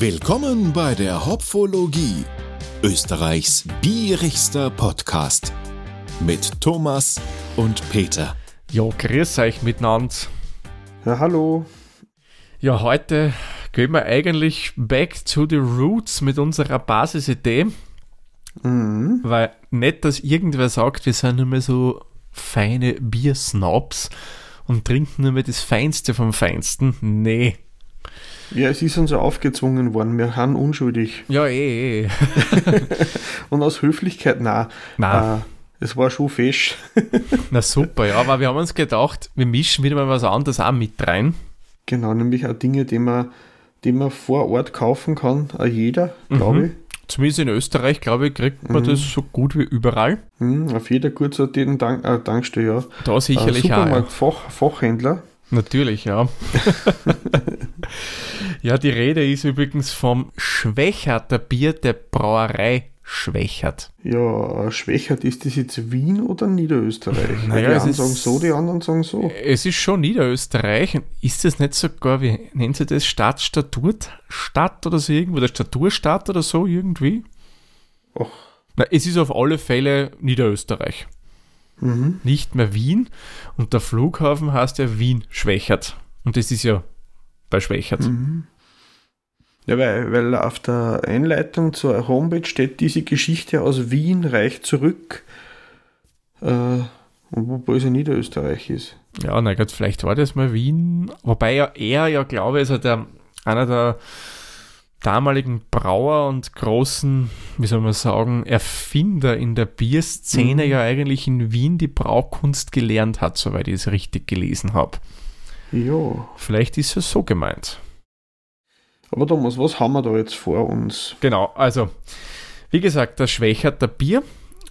Willkommen bei der Hopfologie, Österreichs bierigster Podcast mit Thomas und Peter. Ja, grüß euch miteinander. Ja, hallo. Ja, heute gehen wir eigentlich back to the roots mit unserer Basisidee. Mhm. Weil nicht, dass irgendwer sagt, wir sind nur mehr so feine Biersnobs und trinken nur mehr das Feinste vom Feinsten. Nee. Ja, es ist uns ja aufgezwungen worden. Wir haben unschuldig. Ja, eh, eh. und aus Höflichkeit, nein. Nein. Äh, es war schon fesch. Na super, ja, aber wir haben uns gedacht, wir mischen wieder mal was anderes auch mit rein. Genau, nämlich auch Dinge, die man, die man vor Ort kaufen kann, auch jeder, glaube mhm. ich. Zumindest in Österreich, glaube ich, kriegt man mhm. das so gut wie überall. Mhm, auf jeder gut sortierten Dank, äh, Tankstelle, ja. Da sicherlich äh, Supermarkt, auch. Ja. Fach, Fachhändler. Natürlich, ja. ja, die Rede ist übrigens vom Schwächerter Bier der Brauerei Schwächert. Ja, Schwächert, ist das jetzt Wien oder Niederösterreich? Naja, die einen sagen so, die anderen sagen so. Es ist schon Niederösterreich. Ist das nicht sogar, wie nennen sie das, Stadtstaturstadt oder so irgendwo, oder Staturstadt oder so irgendwie? Ach. Na, es ist auf alle Fälle Niederösterreich. Mhm. Nicht mehr Wien. Und der Flughafen heißt ja Wien-Schwächert. Und das ist ja bei Schwächert. Mhm. Ja, weil, weil auf der Einleitung zur Homepage steht, diese Geschichte aus Wien reicht zurück, äh, wobei es ja Niederösterreich ist. Ja, na Gott, vielleicht war das mal Wien, wobei ja er ja, glaube ich, also der, einer der damaligen Brauer und großen, wie soll man sagen, Erfinder in der Bierszene mhm. ja eigentlich in Wien die Braukunst gelernt hat, soweit ich es richtig gelesen habe. Ja. Vielleicht ist es so gemeint. Aber Thomas, was haben wir da jetzt vor uns? Genau, also, wie gesagt, das Schwächerter Bier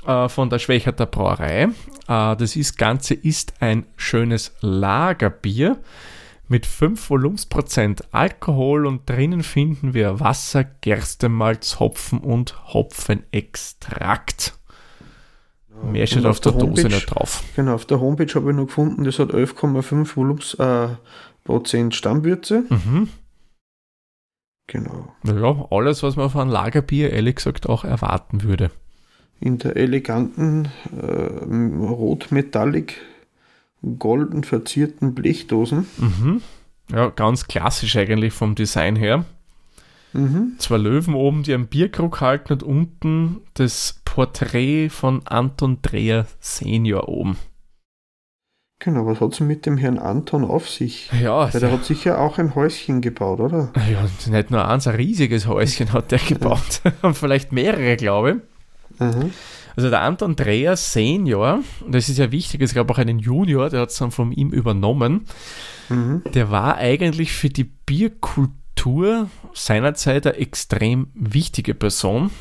äh, von der Schwächerter Brauerei. Äh, das ist, Ganze ist ein schönes Lagerbier mit 5 Volumensprozent Alkohol und drinnen finden wir Wasser, Gerstemalz, Hopfen und Hopfenextrakt. Ja, Mehr steht auf, auf der, der Dose nicht drauf. Genau, auf der Homepage habe ich noch gefunden, das hat 11,5 Volumensprozent äh, Stammwürze. Mhm. Genau. Ja, alles, was man von Lagerbier ehrlich gesagt auch erwarten würde. In der eleganten äh, rot-metallic golden verzierten Blechdosen. Mhm. Ja, ganz klassisch eigentlich vom Design her. Mhm. Zwei Löwen oben, die einen Bierkrug halten und unten das Porträt von Anton Dreher Senior oben. Genau, was hat es mit dem Herrn Anton auf sich? Ja, Weil der hat sicher auch ein Häuschen gebaut, oder? Ja, nicht nur eins, ein riesiges Häuschen hat der gebaut. Und vielleicht mehrere, glaube ich. Mhm. Also der Anton Dreher Senior, das ist ja wichtig, es gab auch einen Junior, der hat es dann von ihm übernommen. Mhm. Der war eigentlich für die Bierkultur seinerzeit eine extrem wichtige Person.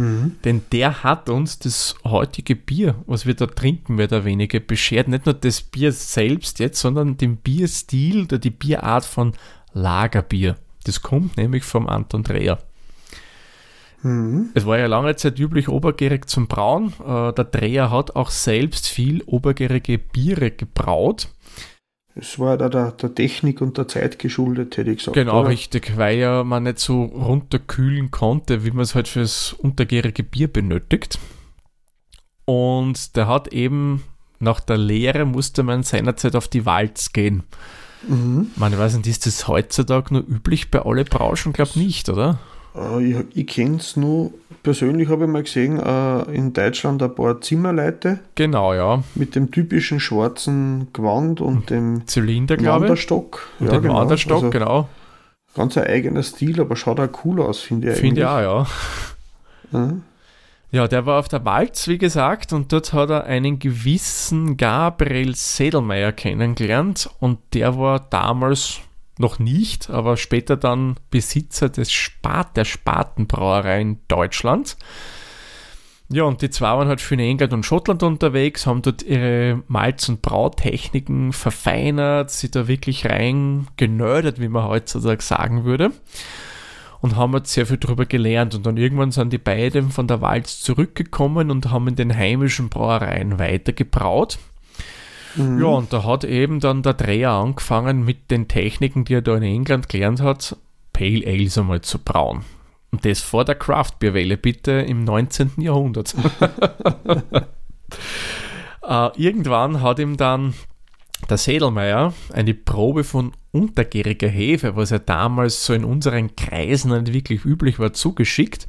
Mhm. Denn der hat uns das heutige Bier, was wir da trinken, mehr oder weniger beschert. Nicht nur das Bier selbst jetzt, sondern den Bierstil oder die Bierart von Lagerbier. Das kommt nämlich vom Anton Dreher. Mhm. Es war ja lange Zeit üblich, obergärig zum Brauen. Äh, der Dreher hat auch selbst viel obergärige Biere gebraut. Es war da der, der, Technik und der Zeit geschuldet, hätte ich gesagt. Genau, oder? richtig, weil ja man nicht so runterkühlen konnte, wie man es halt fürs untergärige Bier benötigt. Und der hat eben nach der Lehre musste man seinerzeit auf die Walz gehen. Mhm. Man weiß nicht, ist das heutzutage nur üblich bei alle Branchen? Glaube nicht, oder? Äh, ich, ich kenne es nur, persönlich habe ich mal gesehen, äh, in Deutschland ein paar Zimmerleute. Genau, ja. Mit dem typischen schwarzen Gewand und dem Zylinder, glaube ich. Wanderstock. Und ja, dem genau. Wanderstock, also, genau. Ganz ein eigener Stil, aber schaut auch cool aus, finde ich. Finde ich auch, ja. ja. Ja, der war auf der Walz, wie gesagt, und dort hat er einen gewissen Gabriel Sedelmeier kennengelernt und der war damals noch nicht, aber später dann Besitzer des Spat, der Spatenbrauerei in Deutschland. Ja, und die zwei waren halt für in England und Schottland unterwegs, haben dort ihre Malz- und Brautechniken verfeinert, sie da wirklich rein genördert, wie man heutzutage sagen würde. Und haben halt sehr viel darüber gelernt. Und dann irgendwann sind die beiden von der Walz zurückgekommen und haben in den heimischen Brauereien weitergebraut. Mhm. Ja, und da hat eben dann der Dreher angefangen mit den Techniken, die er da in England gelernt hat, Pale Ales einmal zu brauen. Und das vor der Craft-Bierwelle, bitte im 19. Jahrhundert. äh, irgendwann hat ihm dann der Sedelmeier eine Probe von untergäriger Hefe, was ja damals so in unseren Kreisen nicht wirklich üblich war, zugeschickt.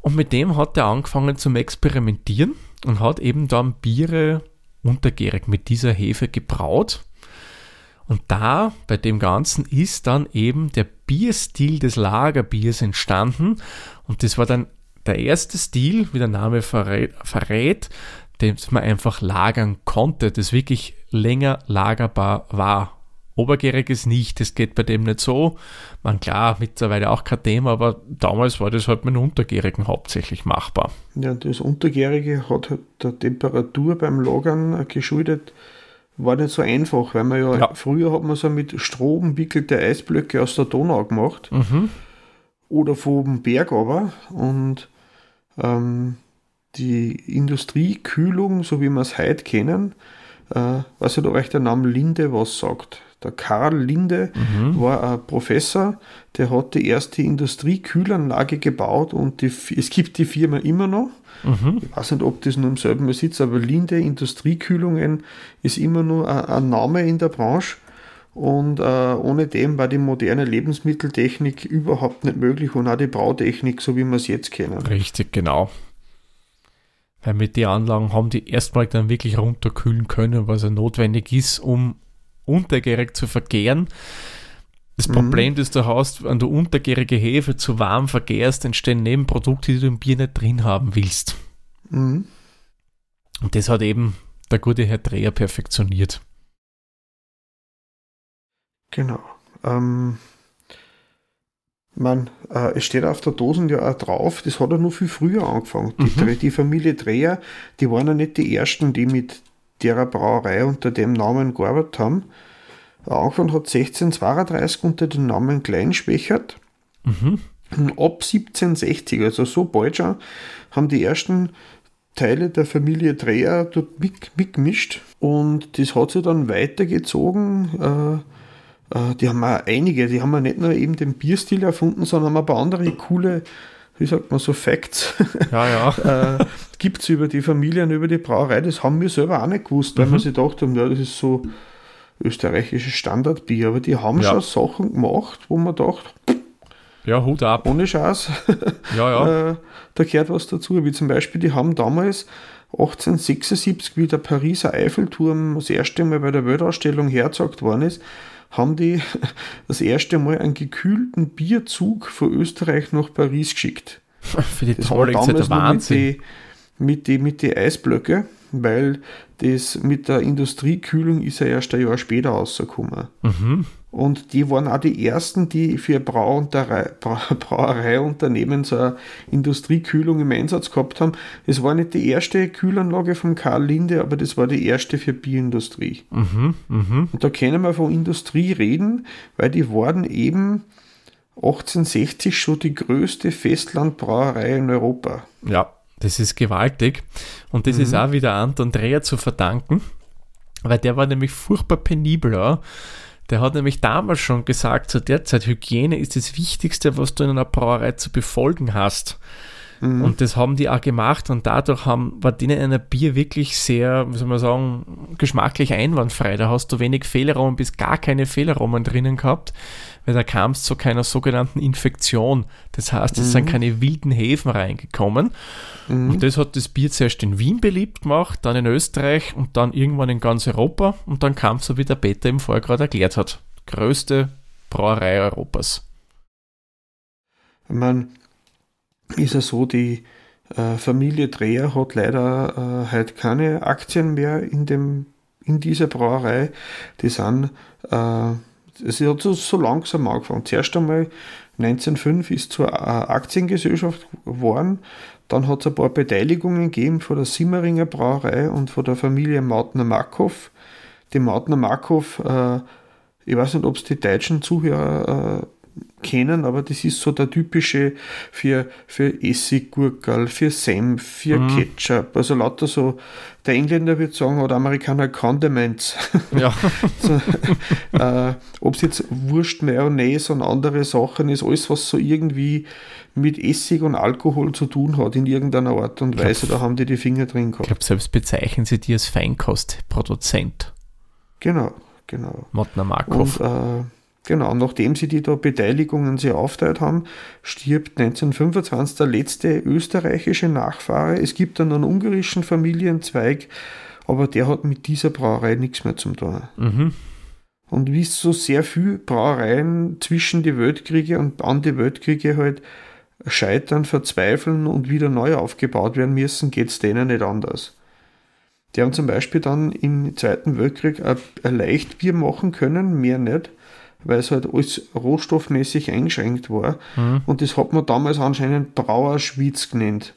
Und mit dem hat er angefangen zum Experimentieren und hat eben dann Biere untergärig mit dieser Hefe gebraut. Und da bei dem Ganzen ist dann eben der Bierstil des Lagerbiers entstanden. Und das war dann der erste Stil, wie der Name verrät, den man einfach lagern konnte, das wirklich länger lagerbar war. Obergäriges nicht, das geht bei dem nicht so. Man klar, mittlerweile auch kein Thema, aber damals war das halt mit Untergärigen hauptsächlich machbar. Ja, das Untergärige hat halt der Temperatur beim Lagern geschuldet, war nicht so einfach, weil man ja, ja. früher hat man so mit Stroh umwickelte Eisblöcke aus der Donau gemacht mhm. oder vom Berg aber und ähm, die Industriekühlung, so wie wir es heute kennen, äh, weiß nicht, ob euch der Name Linde was sagt. Der Karl Linde mhm. war ein Professor, der hat die erste Industriekühlanlage gebaut und die, es gibt die Firma immer noch. Mhm. Ich weiß nicht, ob das nur im selben Besitz, aber Linde Industriekühlungen ist immer nur ein, ein Name in der Branche. Und äh, ohne dem war die moderne Lebensmitteltechnik überhaupt nicht möglich und auch die Brautechnik, so wie wir es jetzt kennen. Richtig, genau. Weil mit den Anlagen haben die erstmal dann wirklich runterkühlen können, was ja notwendig ist, um untergärig zu vergären. Das mhm. Problem, das du hast, wenn du untergärige Hefe zu warm vergärst, entstehen Nebenprodukte, die du im Bier nicht drin haben willst. Mhm. Und das hat eben der gute Herr Dreher perfektioniert. Genau. Ähm, man, äh, es steht auf der Dosen ja auch drauf, das hat er nur viel früher angefangen. Die, mhm. die Familie Dreher, die waren ja nicht die ersten, die mit der Brauerei unter dem Namen gearbeitet haben. Angefangen hat 1632 unter dem Namen Kleinspechert. Mhm. Und ab 1760, also so bald schon, haben die ersten Teile der Dreher dort mitgemischt. Und das hat sich dann weitergezogen. Äh, äh, die haben auch einige, die haben ja nicht nur eben den Bierstil erfunden, sondern haben ein paar andere coole, wie sagt man so, Facts. Ja, ja. äh, Gibt es über die Familien, über die Brauerei, das haben wir selber auch nicht gewusst, weil mhm. wir sich gedacht haben, ja, das ist so österreichisches Standardbier, aber die haben ja. schon Sachen gemacht, wo man dachte, ja, Hut ab. Ohne Chance. Ja, ja. äh, da gehört was dazu, wie zum Beispiel, die haben damals 1876, wie der Pariser Eiffelturm das erste Mal bei der Weltausstellung hergezeigt worden ist, haben die das erste Mal einen gekühlten Bierzug von Österreich nach Paris geschickt. Für die das war damals der Wahnsinn. Mit den mit die, mit die Eisblöcke, weil das mit der Industriekühlung ist ja erst ein Jahr später rausgekommen. Mhm. Und die waren auch die ersten, die für Brauereiunternehmen so eine Industriekühlung im Einsatz gehabt haben. Es war nicht die erste Kühlanlage von Karl Linde, aber das war die erste für Bierindustrie. Mhm, mh. Und da können wir von Industrie reden, weil die waren eben 1860 schon die größte Festlandbrauerei in Europa. Ja, das ist gewaltig. Und das mhm. ist auch wieder Anton Dreher zu verdanken, weil der war nämlich furchtbar penibler. Der hat nämlich damals schon gesagt, zu der Zeit, Hygiene ist das Wichtigste, was du in einer Brauerei zu befolgen hast. Mhm. Und das haben die auch gemacht und dadurch haben, war denen ein Bier wirklich sehr, wie soll man sagen, geschmacklich einwandfrei. Da hast du wenig Fehlaromen bis gar keine Fehlaromen drinnen gehabt, weil da kam es zu keiner sogenannten Infektion. Das heißt, es mhm. sind keine wilden Hefen reingekommen. Mhm. Und das hat das Bier zuerst in Wien beliebt gemacht, dann in Österreich und dann irgendwann in ganz Europa und dann kam es so, wie der Peter im Vorher gerade erklärt hat. Größte Brauerei Europas. Ich meine, ist es so, die äh, Familie Dreher hat leider äh, heute keine Aktien mehr in, dem, in dieser Brauerei. Die sind, äh, es hat so, so langsam angefangen. Zuerst einmal 1905 ist zur äh, Aktiengesellschaft geworden. Dann hat es ein paar Beteiligungen gegeben von der Simmeringer Brauerei und von der Familie Mautner-Markov. Die Mautner-Markov, äh, ich weiß nicht, ob es die deutschen Zuhörer äh, kennen, aber das ist so der typische für, für Essiggurkel, für Senf, für mhm. Ketchup, also lauter so, der Engländer würde sagen, oder Amerikaner Condiments. Ja. so, äh, Ob es jetzt Wurst, Mayonnaise und andere Sachen ist, alles was so irgendwie mit Essig und Alkohol zu tun hat in irgendeiner Art und Weise, glaub, da haben die die Finger drin gehabt. Ich glaube, selbst bezeichnen sie die als Feinkostproduzent. Genau, genau. Mottner Markov. Und, äh, Genau, nachdem sie die da Beteiligungen sehr aufteilt haben, stirbt 1925 der letzte österreichische Nachfahre. Es gibt dann einen ungarischen Familienzweig, aber der hat mit dieser Brauerei nichts mehr zu tun. Mhm. Und wie es so sehr viele Brauereien zwischen die Weltkriege und an die Weltkriege halt scheitern, verzweifeln und wieder neu aufgebaut werden müssen, geht es denen nicht anders. Die haben zum Beispiel dann im Zweiten Weltkrieg ein Leichtbier machen können, mehr nicht weil es halt alles rohstoffmäßig eingeschränkt war. Mhm. Und das hat man damals anscheinend Brauerschwitz genannt.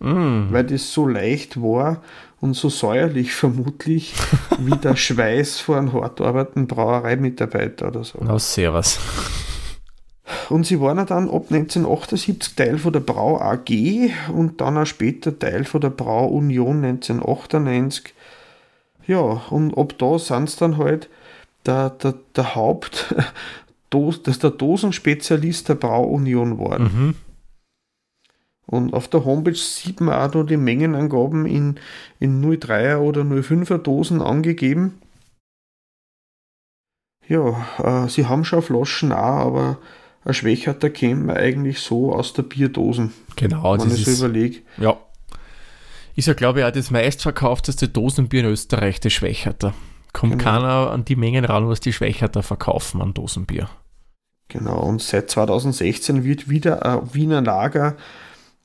Mhm. Weil das so leicht war und so säuerlich vermutlich wie der Schweiß von einem hart arbeitenden Brauereimitarbeiter oder so. Na, servus. Und sie waren dann ab 1978 Teil von der Brau AG und dann auch später Teil von der Brau Union 1998. Ja, und ab da sind es dann halt der, der, der Haupt, das ist der Dosenspezialist der Brauunion geworden. Mhm. Und auf der Homepage sieht man auch noch die Mengenangaben in, in 03er oder 05er Dosen angegeben. Ja, äh, sie haben schon Flaschen auch, aber ein Schwächerter man eigentlich so aus der Bierdosen. Genau, wenn ich so überlege. Ja. Ist ja, glaube ich, auch das meistverkaufteste Dosenbier in Österreich, das Schwächerter kommt genau. keiner an die Mengen ran, was die Schwächerter verkaufen an Dosenbier. Genau, und seit 2016 wird wieder ein Wiener Lager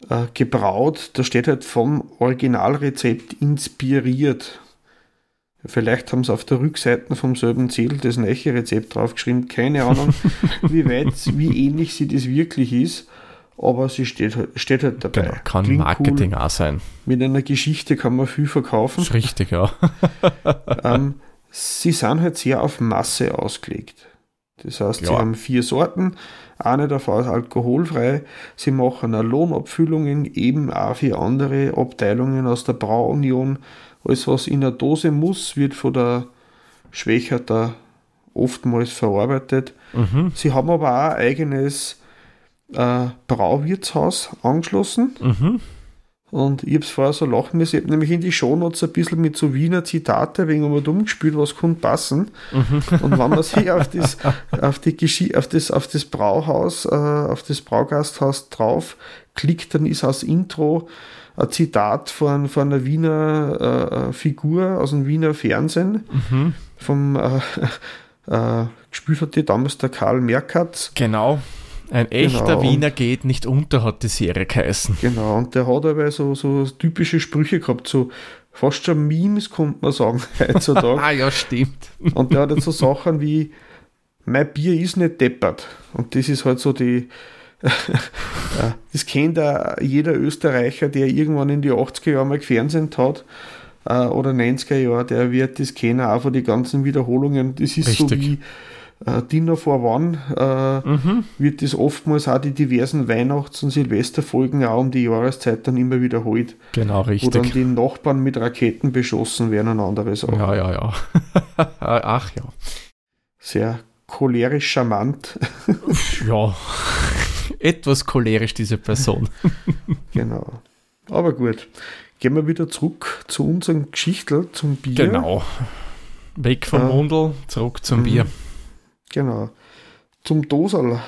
äh, gebraut. Da steht halt vom Originalrezept inspiriert. Vielleicht haben sie auf der Rückseite vom selben Zettel das neue Rezept draufgeschrieben. Keine Ahnung, wie weit, wie ähnlich sie das wirklich ist. Aber sie steht, halt, steht halt dabei. Genau, kann Klingt Marketing cool. auch sein. Mit einer Geschichte kann man viel verkaufen. Das ist richtig, ja. ähm, sie sind halt sehr auf Masse ausgelegt. Das heißt, ja. sie haben vier Sorten, eine davon ist alkoholfrei. Sie machen eine Lohnabfüllungen, eben auch für andere Abteilungen aus der Brauunion. Alles, was in der Dose muss, wird von der Schwächerter oftmals verarbeitet. Mhm. Sie haben aber auch ein eigenes äh, Brauwirtshaus angeschlossen. Mhm. Und ich habe es vorher so lachen müssen. Ich habe nämlich in die Shownotes ein bisschen mit so Wiener Zitate wegen einmal dumm gespielt, was könnte passen. Mhm. Und wenn man sich auf das, auf, die auf, das, auf das Brauhaus, äh, auf das Braugasthaus drauf klickt, dann ist als Intro ein Zitat von, von einer Wiener äh, Figur aus dem Wiener Fernsehen. Mhm. Vom äh, äh, gespielt hat die damals der Karl Merkatz. Genau. Ein echter genau, Wiener geht nicht unter, hat die Serie geheißen. Genau, und der hat aber so, so typische Sprüche gehabt, so fast schon Memes, könnte man sagen, heutzutage. ah, ja, stimmt. Und der hat jetzt so Sachen wie, mein Bier ist nicht deppert. Und das ist halt so die, das kennt auch jeder Österreicher, der irgendwann in die 80er Jahre mal Fernsehen hat äh, oder 90er Jahre, der wird das kennen, auch von den ganzen Wiederholungen. Das ist Richtig. so wie äh, Dinner for One äh, mhm. wird das oftmals auch die diversen Weihnachts- und Silvesterfolgen auch um die Jahreszeit dann immer wiederholt. Genau, richtig. Wo dann die Nachbarn mit Raketen beschossen werden und anderes auch. Ja, ja, ja. Ach ja. Sehr cholerisch charmant. ja, etwas cholerisch diese Person. genau. Aber gut. Gehen wir wieder zurück zu unserem Geschichtel, zum Bier. Genau. Weg vom äh, Mundel, zurück zum Bier. Genau. Zum Dosal.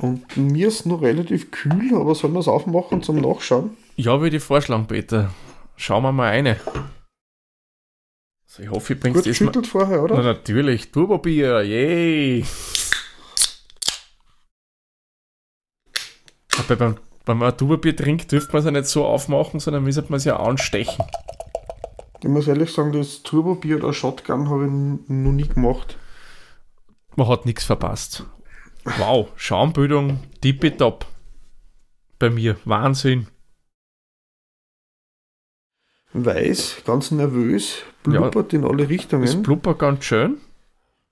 Und mir ist noch relativ kühl, aber sollen wir es aufmachen zum Nachschauen? Ja, würde ich vorschlagen, Peter. Schauen wir mal eine. Also ich hoffe, ich bring's Gut geschüttelt vorher, oder? Na, natürlich. Turbobier, yay! Aber beim, wenn man ein Turbobier trinkt, dürfte man es ja nicht so aufmachen, sondern müsste man es ja anstechen. Ich muss ehrlich sagen, das Turbobier oder Shotgun habe ich noch nie gemacht man hat nichts verpasst. Wow, Schaumbildung tippitopp. Bei mir, Wahnsinn. Weiß, ganz nervös, blubbert ja, in alle Richtungen. Es blubbert ganz schön.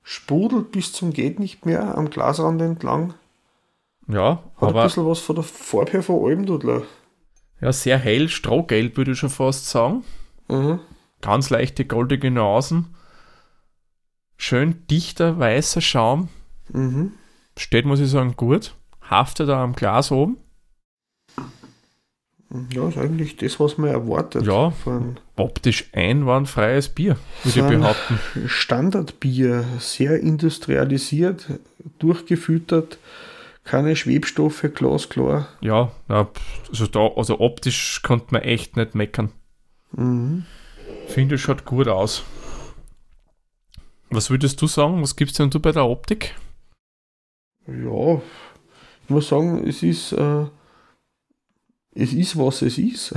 sprudelt bis zum geht nicht mehr am Glasrand entlang. Ja, Hat aber ein bisschen was von der Farbe her von Almdudler. ja, sehr hell, strohgelb würde ich schon fast sagen. Mhm. Ganz leichte goldige Nuancen. Schön dichter weißer Schaum. Mhm. Steht, muss ich sagen, gut. Haftet da am Glas oben. Ja, ist eigentlich das, was man erwartet. Ja. Von Optisch einwandfreies Bier, würde ich behaupten. Standardbier, sehr industrialisiert, durchgefüttert, keine Schwebstoffe, glasklar. Ja, also, da, also optisch konnte man echt nicht meckern. Mhm. Finde, schaut gut aus. Was würdest du sagen? Was gibst denn du bei der Optik? Ja, ich muss sagen, es ist, äh, es ist, was es ist.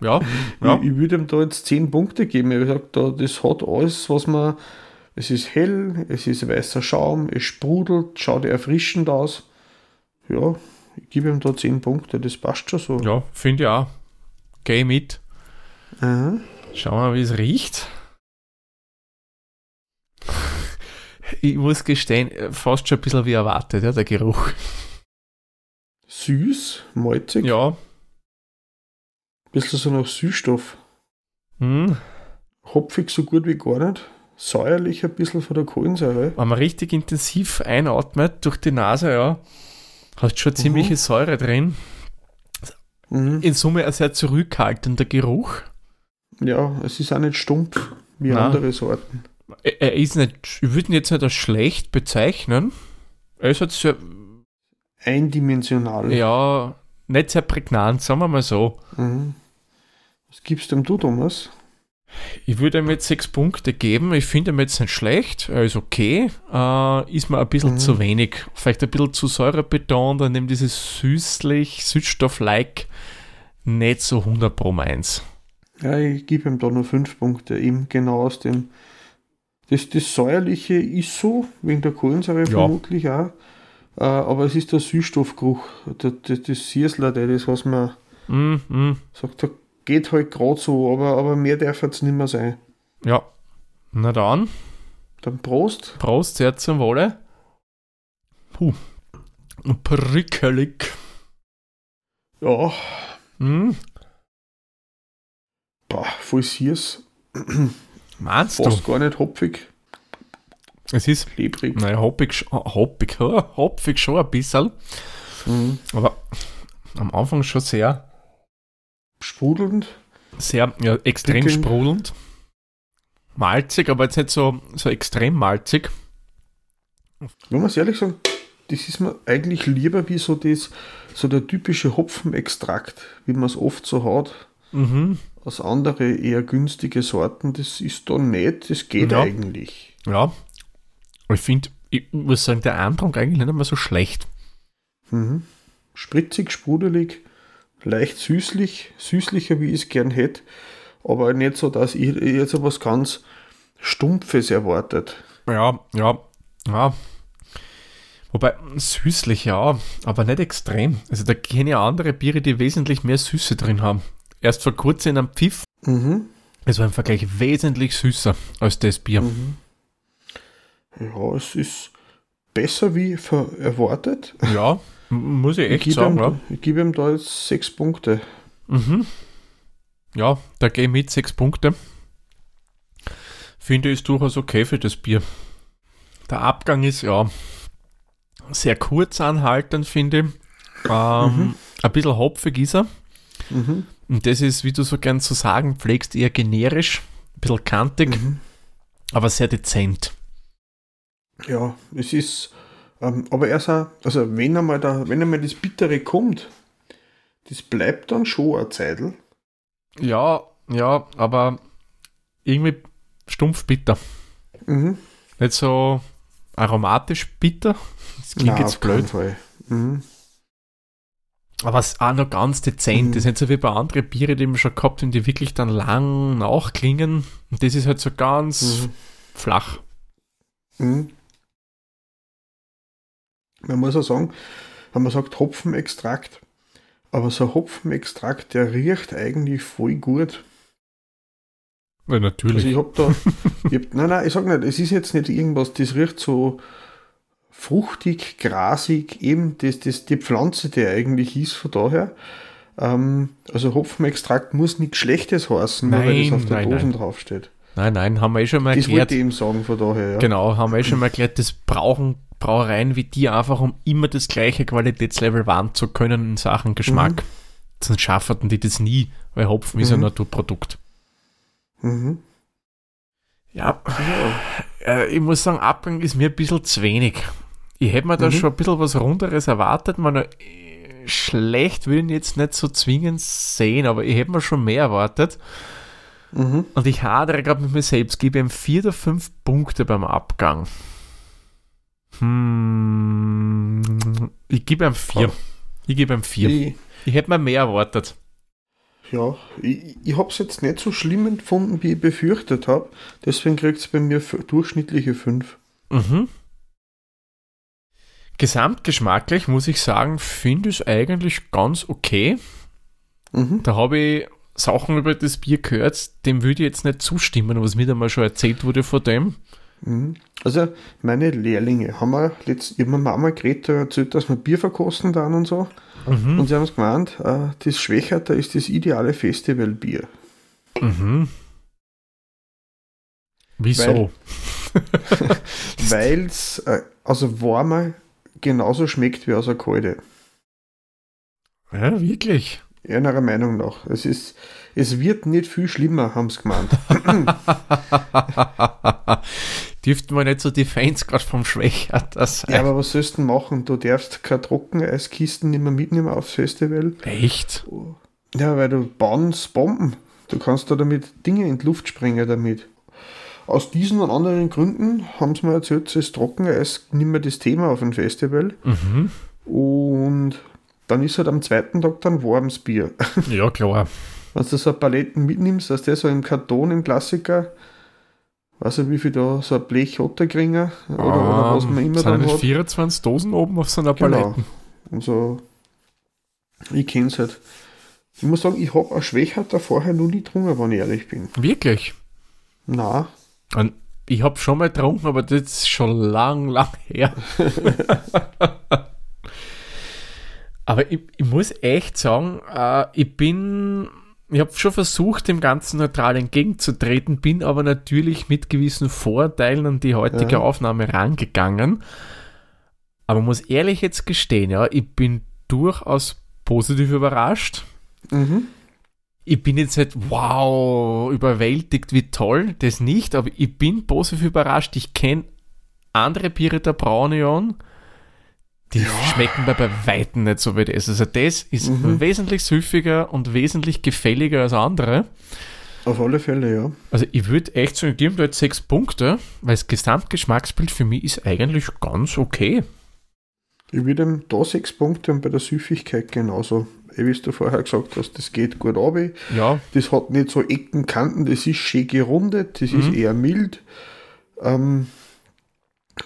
Ja, ja. Ich, ich würde ihm da jetzt 10 Punkte geben. Ich sage, da, das hat alles, was man. Es ist hell, es ist weißer Schaum, es sprudelt, schaut erfrischend aus. Ja, ich gebe ihm da 10 Punkte, das passt schon so. ja finde ich auch. Geh mit. Aha. Schauen wir mal, wie es riecht. Ich muss gestehen, fast schon ein bisschen wie erwartet, ja, der Geruch. Süß, malzig, Ja. bisschen so nach Süßstoff. Hm. Hopfig so gut wie gar nicht. Säuerlich ein bisschen von der Kohlensäure. Wenn man richtig intensiv einatmet durch die Nase, ja, hast schon ziemliche Säure drin. Mhm. In Summe ein sehr zurückhaltender Geruch. Ja, es ist auch nicht stumpf wie Nein. andere Sorten. Er ist nicht, ich würde ihn jetzt nicht als schlecht bezeichnen. Er ist halt sehr, Eindimensional. ja, nicht sehr prägnant, sagen wir mal so. Mhm. Was gibst dem du, Thomas? Ich würde ihm jetzt sechs Punkte geben. Ich finde ihn jetzt nicht schlecht. Er ist okay. Äh, ist mir ein bisschen Mhm. zu wenig. Vielleicht ein bisschen zu säurebetont und eben dieses süßlich, Süßstoff-like nicht so 100 pro meins. Ja, ich gebe ihm da nur fünf Punkte, eben genau aus dem. Das, das Säuerliche ist so, wegen der Kohlensäure vermutlich auch. Äh, aber es ist der Süßstoffgeruch, das, Siersler, das, was man Mm, mm, sagt, da geht halt gerade so, aber, aber mehr darf jetzt nicht mehr sein. ja. Na dann, Dann Prost. Prost, sehr zum Wohle. Puh. Prickelig. Ja, Mm. boah, voll Siers. Meinst du? Fast gar nicht hopfig, Es ist, klebrig. naja, hoppig, hoppig, hopfig schon ein bisschen, Mhm. aber am Anfang schon sehr Sprudelnd. sehr ja, extrem Prickelnd. sprudelnd. Malzig, aber jetzt nicht so, so extrem malzig. Wenn man es ehrlich sagen, das ist mir eigentlich lieber wie so das, so der typische Hopfenextrakt, wie man es oft so hat. Mhm. Aus andere eher günstige Sorten, das ist da nicht, das geht Ja. eigentlich. Ja. Ich finde, ich muss sagen, der Andrang eigentlich nicht mehr so schlecht. Mhm. Spritzig, sprudelig, leicht süßlich, süßlicher, wie ich es gern hätte, aber nicht so, dass ich jetzt so was ganz Stumpfes erwartet. Ja, ja, ja. Wobei, süßlich ja, aber nicht extrem. Also da kenne ich andere Biere, die wesentlich mehr Süße drin haben. Erst vor kurzem in einem Pfiff, Mhm. es war im Vergleich wesentlich süßer als das Bier. Mhm. Ja, es ist besser wie erwartet. Ja, muss ich echt gebe sagen. ihm, Ja. ich gebe ihm da jetzt sechs Punkte. Mhm. ja, da gehe ich mit sechs Punkte. Finde ich durchaus okay für das Bier. Der Abgang ist ja sehr kurz anhaltend, finde ich. Ähm, Ein bisschen hopfig ist er. Mhm. Und das ist, wie du so gern zu sagen pflegst, eher generisch, ein bisschen kantig, Mhm. aber sehr dezent. Ja, es ist, ähm, aber erst auch, also wenn einmal da, wenn einmal das Bittere kommt, das bleibt dann schon eine Zeitl. Ja, ja, aber irgendwie stumpf bitter. Mhm. Nicht so aromatisch bitter. Das klingt Nein, jetzt auf keinen blöd. Fall. Mhm. Aber es ist auch noch ganz dezent. Mhm. Das ist nicht so wie bei anderen Biere, die wir schon gehabt haben, die wirklich dann lang nachklingen. Und das ist halt so ganz Mhm. flach. Mhm. Man muss auch sagen, wenn man sagt Hopfenextrakt, aber so ein Hopfenextrakt, der riecht eigentlich voll gut. Ja, natürlich. Also ich habe da, ich hab, nein, nein, ich sag nicht, es ist jetzt nicht irgendwas, das riecht so fruchtig, grasig, eben das, das, die Pflanze, die eigentlich ist, von daher. Ähm, also Hopfenextrakt muss nichts Schlechtes heißen, nur weil das auf der Nein, Dosen nein. draufsteht. Nein, nein, haben wir eh schon mal Das erklärt. wollte ich eben sagen, von daher, ja. Genau, haben wir eh schon mal erklärt, das brauchen Brauereien wie die einfach, um immer das gleiche Qualitätslevel wahren zu können in Sachen Geschmack. Sonst schaffen die das nie, weil Hopfen ist ein Mhm. Naturprodukt. Mhm. Ja, äh, ich muss sagen, Abgang ist mir ein bisschen zu wenig. Ich hätte mir da Mhm. schon ein bisschen was Runderes erwartet. Man, äh, schlecht will ich ihn jetzt nicht so zwingend sehen, aber ich hätte mir schon mehr erwartet. Mhm. Und ich hadere gerade mit mir selbst, gebe ihm vier oder fünf Punkte beim Abgang. Hm, ich gebe ihm vier. Oh. Ich gebe ihm vier. Ich, Ich hätte mir mehr erwartet. ja, ich, ich habe es jetzt nicht so schlimm empfunden, wie ich befürchtet habe. Deswegen kriegt es bei mir durchschnittliche 5. Mhm. Gesamtgeschmacklich muss ich sagen, finde ich es eigentlich ganz okay. Mhm. Da habe ich Sachen über das Bier gehört, dem würde ich jetzt nicht zustimmen, was mir da mal schon erzählt wurde von dem. Mhm. Also, meine Lehrlinge haben wir letzt, ich hab meiner Mama geredet, erzählt, dass wir Bier verkosten dann und so. Mhm. Und sie haben es gemeint, äh, das Schwächerte ist das ideale Festivalbier. Mhm. Wieso? Weil es äh, also warmer genauso schmeckt wie aus der Kalte. ja, wirklich. Ihrer Meinung nach. Es, ist, es wird nicht viel schlimmer, haben sie gemeint. Dürften wir nicht so die Fans gerade vom Schwächer sein? Ja, aber was sollst du machen? Du darfst keine Trockeneiskisten nicht mehr mitnehmen aufs Festival. Echt? Ja, weil du baust Bomben. Du kannst da damit Dinge in die Luft sprengen damit. Aus diesen und anderen Gründen haben sie mir erzählt, es ist Trockeneis nicht mehr das Thema auf dem Festival. Mhm. Und dann ist halt am zweiten Tag dann warmes Bier. Ja, klar. Wenn du so Paletten mitnimmst, dass der so im Karton im Klassiker, weiß ich wie viel da, so ein Blech Otterkringer oder, oder was man immer sind dann nicht hat. 24 Dosen oben auf so einer Genau. Palette. Und so, ich kenne es halt. Ich muss sagen, ich habe ein Schwächert da vorher noch nie getrunken, wenn ich ehrlich bin. Wirklich. Na, Und ich habe schon mal getrunken, aber das ist schon lang, lang her. aber ich, ich muss echt sagen, äh, ich bin, ich habe schon versucht, dem Ganzen neutral entgegenzutreten, bin aber natürlich mit gewissen Vorteilen an die heutige Ja. Aufnahme rangegangen. Aber muss ehrlich jetzt gestehen, ja, ich bin durchaus positiv überrascht. mhm. Ich bin jetzt nicht, wow, überwältigt, wie toll, das nicht, aber ich bin positiv überrascht. Ich kenne andere Biere der Braunion, die schmecken mir bei Weitem nicht so wie das. Also das ist Mhm. wesentlich süffiger und wesentlich gefälliger als andere. auf alle Fälle, ja. Also ich würde echt sagen, ich gebe jetzt sechs Punkte, weil das Gesamtgeschmacksbild für mich ist eigentlich ganz okay. Ich würde ihm da sechs Punkte und bei der Süffigkeit genauso. Wie du vorher gesagt hast, das geht gut runter. Ja, Das hat nicht so Ecken, Kanten, das ist schön gerundet, das ist Mhm. eher mild. Ähm,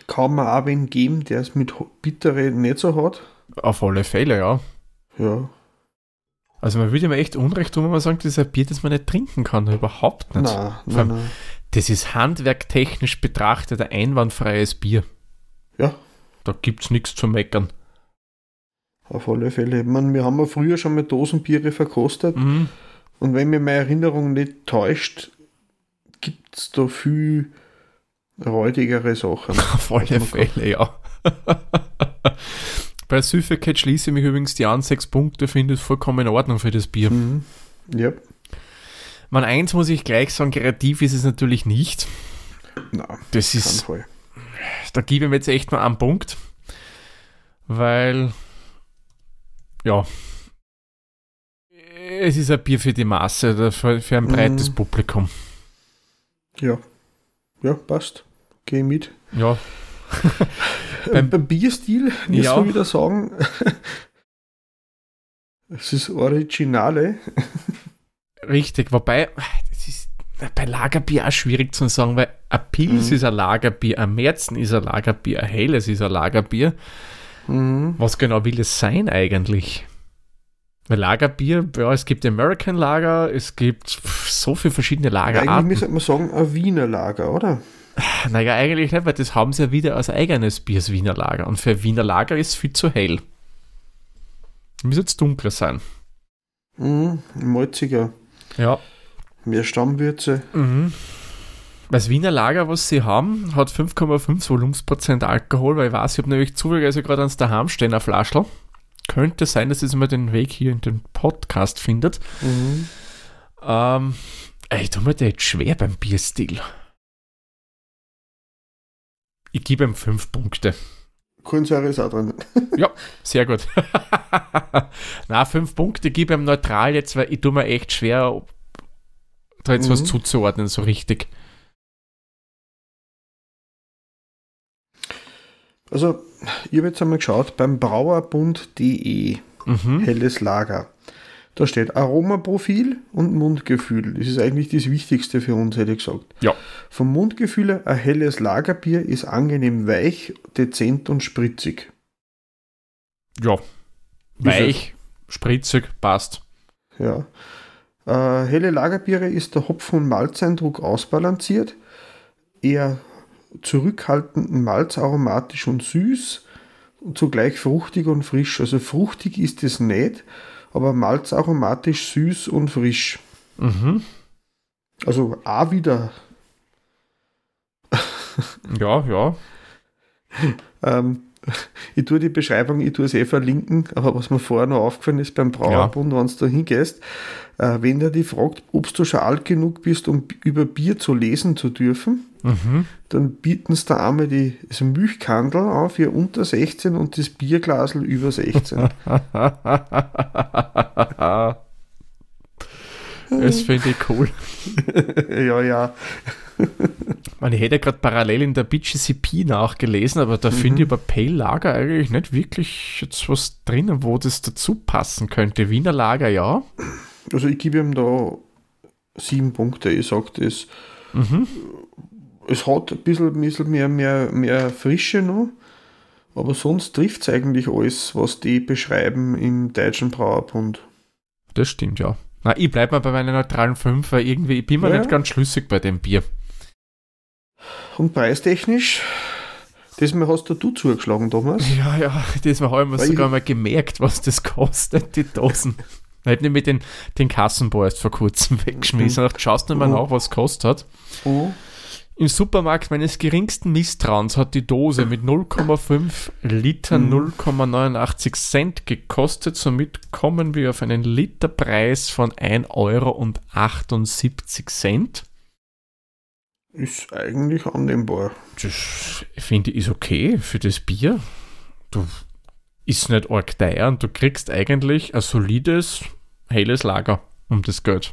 kann man auch wen geben, der es mit Bittere nicht so hat. auf alle Fälle, ja. Ja, Also man würde mir echt Unrecht tun, wenn man sagt, das ist ein Bier, das man nicht trinken kann. Überhaupt nicht. nein, Vor allem- nein, nein. Das ist handwerktechnisch betrachtet ein einwandfreies Bier. Ja, Da gibt es nichts zu meckern. auf alle Fälle. Ich meine, wir haben ja früher schon mal Dosenbiere verkostet Mhm. und wenn mir meine Erinnerung nicht täuscht, gibt es da viel räudigere Sachen. Auf alle Fälle, ja. Bei Süffigkeit schließe ich mich übrigens die an, sechs Punkte finde ich vollkommen in Ordnung für das Bier. Mhm. Ja, Man, eins muss ich gleich sagen, kreativ ist es natürlich nicht. nein, Das ist, Fall. Da gebe ich mir jetzt echt mal einen Punkt, weil, ja, es ist ein Bier für die Masse, für, für ein Mhm. breites Publikum. Ja, ja, passt. Geh mit. Ja, Beim, beim Bierstil muss Ja. man wieder sagen, es ist Originale. Richtig, wobei, bei Lagerbier auch schwierig zu sagen, weil ein Pils Mhm. ist ein Lagerbier, ein Märzen ist ein Lagerbier, ein Helles ist ein Lagerbier. Mhm. Was genau will es sein eigentlich? Weil Lagerbier, ja, es gibt American Lager, es gibt so viele verschiedene Lagerarten. Eigentlich müsste man sagen, ein Wiener Lager, oder? Naja, eigentlich nicht, weil das haben sie ja wieder als eigenes Bier, das Wiener Lager. Und für ein Wiener Lager ist es viel zu hell. Muss jetzt dunkler sein. Mhm, malziger. Ja. Mehr Stammwürze. Mhm. Das Wiener Lager, was sie haben, hat 5,5 Volumensprozent Alkohol, weil ich weiß, ich habe nämlich zufälligerweise gerade ans daheim stehen, ein Flaschel. Könnte sein, dass es mal den Weg hier in den Podcast findet. Mhm. Ähm, ich tue mir das jetzt schwer beim Bierstil. Ich gebe ihm 5 Punkte. Kohlensäure ist auch drin. Ja, sehr gut. Na, 5 Punkte gebe ich ihm neutral jetzt, weil ich tue mir echt schwer, da jetzt was Mhm. zuzuordnen, so richtig. Also, ich habe jetzt einmal geschaut, beim Brauerbund.de, Mhm. helles Lager. Da steht Aromaprofil und Mundgefühl. Das ist eigentlich das Wichtigste für uns, hätte ich gesagt. Ja. Vom Mundgefühl her, ein helles Lagerbier ist angenehm weich, dezent und spritzig. Ja. Weich, spritzig, passt. Ja. Äh, helle Lagerbiere ist der Hopfen- und Malzeindruck ausbalanciert, eher zurückhaltend malzaromatisch und süß und zugleich fruchtig und frisch. Also fruchtig ist es nicht, aber malzaromatisch süß und frisch. Mhm. Also auch wieder Ja, ja. Ähm, ich tue die Beschreibung, ich tue es eh verlinken, aber was mir vorher noch aufgefallen ist beim Brauerbund, wenn du da hingehst, äh, wenn der die fragt, ob du schon alt genug bist, um über Bier zu lesen zu dürfen, Mhm. dann bieten sie da einmal die, das Milchkandel an für unter 16 und das Bierglasel über 16. das finde ich cool. ja, ja. Man, ich hätte gerade parallel in der BGCP nachgelesen, aber da finde ich bei Pale Lager eigentlich nicht wirklich jetzt was drinnen, wo das dazu passen könnte. Wiener Lager, ja. Also ich gebe ihm da sieben Punkte. Ich sage das. Mhm. Es hat ein bisschen, bisschen mehr, mehr, mehr Frische noch, aber sonst trifft es eigentlich alles, was die beschreiben im Deutschen Brauerbund. Das stimmt, ja. Na, ich bleibe mal bei meiner neutralen 5, weil irgendwie, ich bin mir Ja. nicht ganz schlüssig bei dem Bier. Und preistechnisch, das mal hast du du zugeschlagen, Thomas. Ja, ja, diesmal habe ich mir Weil sogar ich- mal gemerkt, was das kostet, die Dosen. Ich habe nämlich den, den Kassenbau erst vor kurzem weggeschmissen. Und schaust nicht mal Oh. nach, was es kostet hat. Oh. Im Supermarkt meines geringsten Misstrauens hat die Dose mit 0,5 Litern Mhm. 0,89 Cent gekostet. Somit kommen wir auf einen Literpreis von 1,78 Euro. Ist eigentlich annehmbar. Das finde ich ist okay für das Bier. Du ist nicht arg teuer und du kriegst eigentlich ein solides, helles Lager um das Geld.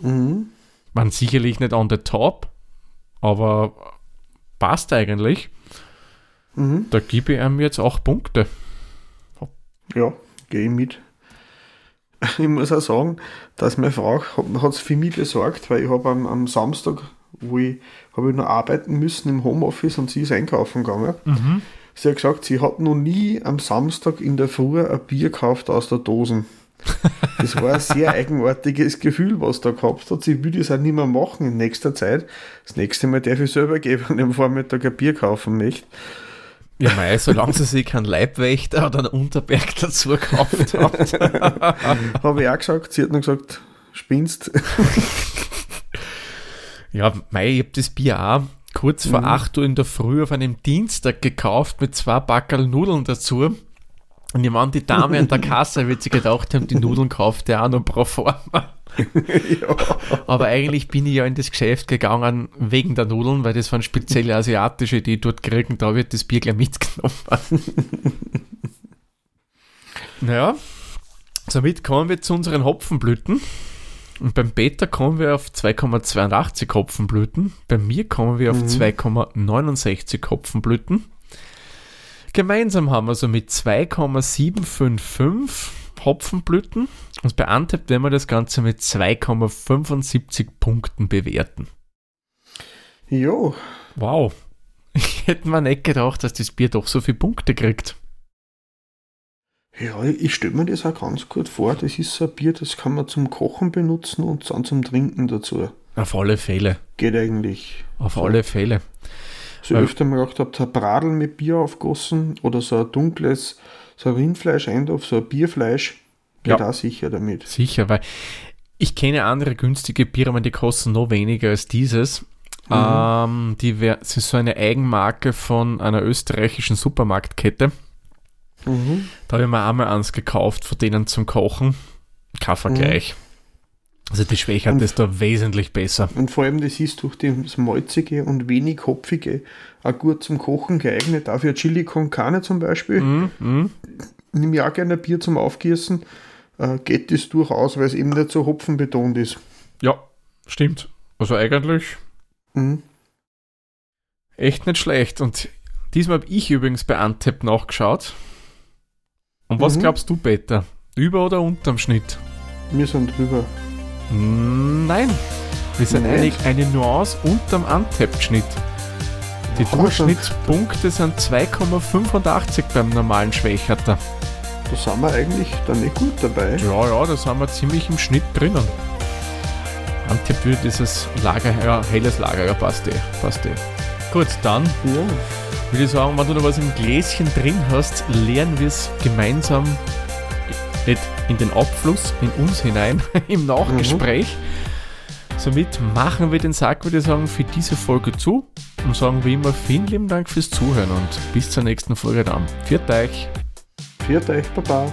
Mhm. Man sicherlich nicht on the top, aber passt eigentlich. Mhm. Da gebe ich ihm jetzt auch Punkte. Ja, gehe ich mit. Ich muss auch sagen, dass meine Frau hat es für mich besorgt, weil ich habe am, am Samstag, wo ich, habe ich noch arbeiten müssen im Homeoffice und sie ist einkaufen gegangen. Sie hat gesagt, sie hat noch nie am Samstag in der Früh ein Bier gekauft aus der Dosen. Das war ein sehr eigenartiges Gefühl, was da gehabt hat. Sie will das auch nicht mehr machen in nächster Zeit. Das nächste Mal darf ich selber gehen, wenn ich am Vormittag ein Bier kaufen möchte. Ja, mei, solange sie sich keinen Leibwächter oder einen Unterberg dazu gekauft hat. Habe ich auch gesagt. Sie hat noch gesagt, spinnst. Ja, mei, ich habe das Bier auch kurz vor Mhm. 8 Uhr in der Früh auf einem Dienstag gekauft mit zwei Backerl Nudeln dazu. Und ich meine, die Dame an der Kasse wird sich gedacht haben, die Nudeln kauft der auch noch pro forma. ja. Aber eigentlich bin ich ja in das Geschäft gegangen wegen der Nudeln, weil das waren spezielle asiatische, die ich dort kriegen. Da wird das Bier gleich mitgenommen. naja, somit kommen wir zu unseren Hopfenblüten. Und beim Beta kommen wir auf 2,82 Hopfenblüten. Bei mir kommen wir auf Mhm. 2,69 Hopfenblüten. Gemeinsam haben wir somit 2,755 Hopfenblüten. Und bei Antep werden wir das Ganze mit 2,75 Punkten bewerten. Jo, Wow. Ich hätte mir nicht gedacht, dass das Bier doch so viele Punkte kriegt. Ja, ich stelle mir das auch ganz gut vor. Das ist so ein Bier, das kann man zum Kochen benutzen und dann zum Trinken dazu. Auf alle Fälle. Geht eigentlich. Auf alle Fälle. So Weil- öfter mal gedacht habe, ein Bradel mit Bier aufgossen oder so ein dunkles, so ein Rindfleisch eintopf, so ein Bierfleisch. Geht Ja. auch sicher damit. Sicher, weil ich kenne andere günstige Biere, aber die kosten noch weniger als dieses. Ähm, die wär, ist so eine Eigenmarke von einer österreichischen Supermarktkette. Mhm. Da habe ich mir einmal eins gekauft von denen zum Kochen. Kein Vergleich. Also die Schwächert Und- ist da wesentlich besser. Und vor allem, das ist durch das Malzige und wenig Hopfige auch gut zum Kochen geeignet. Auch für Chili con Carne zum Beispiel. Mhm, mhm. Nimm ja auch gerne Bier zum Aufgießen. Äh, geht das durchaus, weil es eben nicht so hopfenbetont ist. Ja, stimmt. Also eigentlich Mhm. echt nicht schlecht. Und diesmal habe ich übrigens bei Antep nachgeschaut. Und was Mhm. glaubst du, Peter? Über oder unterm Schnitt? Wir sind drüber. Nein, wir sind Nicht? eine Nuance unterm Antep-Schnitt. Die Durchschnittspunkte sind 2,85 beim normalen Schwächerter. Da sind wir eigentlich dann nicht gut dabei. Ja, ja, da sind wir ziemlich im Schnitt drinnen. Antep wird dieses Lager, ja, helles Lager, ja, passt eh, passt eh. Gut, dann Ja. Würde ich sagen, wenn du noch was im Gläschen drin hast, leeren wir es gemeinsam nicht in den Abfluss, in uns hinein, im Nachgespräch. Somit machen wir den Sack, würde ich sagen, für diese Folge zu und sagen wie immer vielen lieben Dank fürs Zuhören und bis zur nächsten Folge dann. Viert euch! Viert euch, Baba.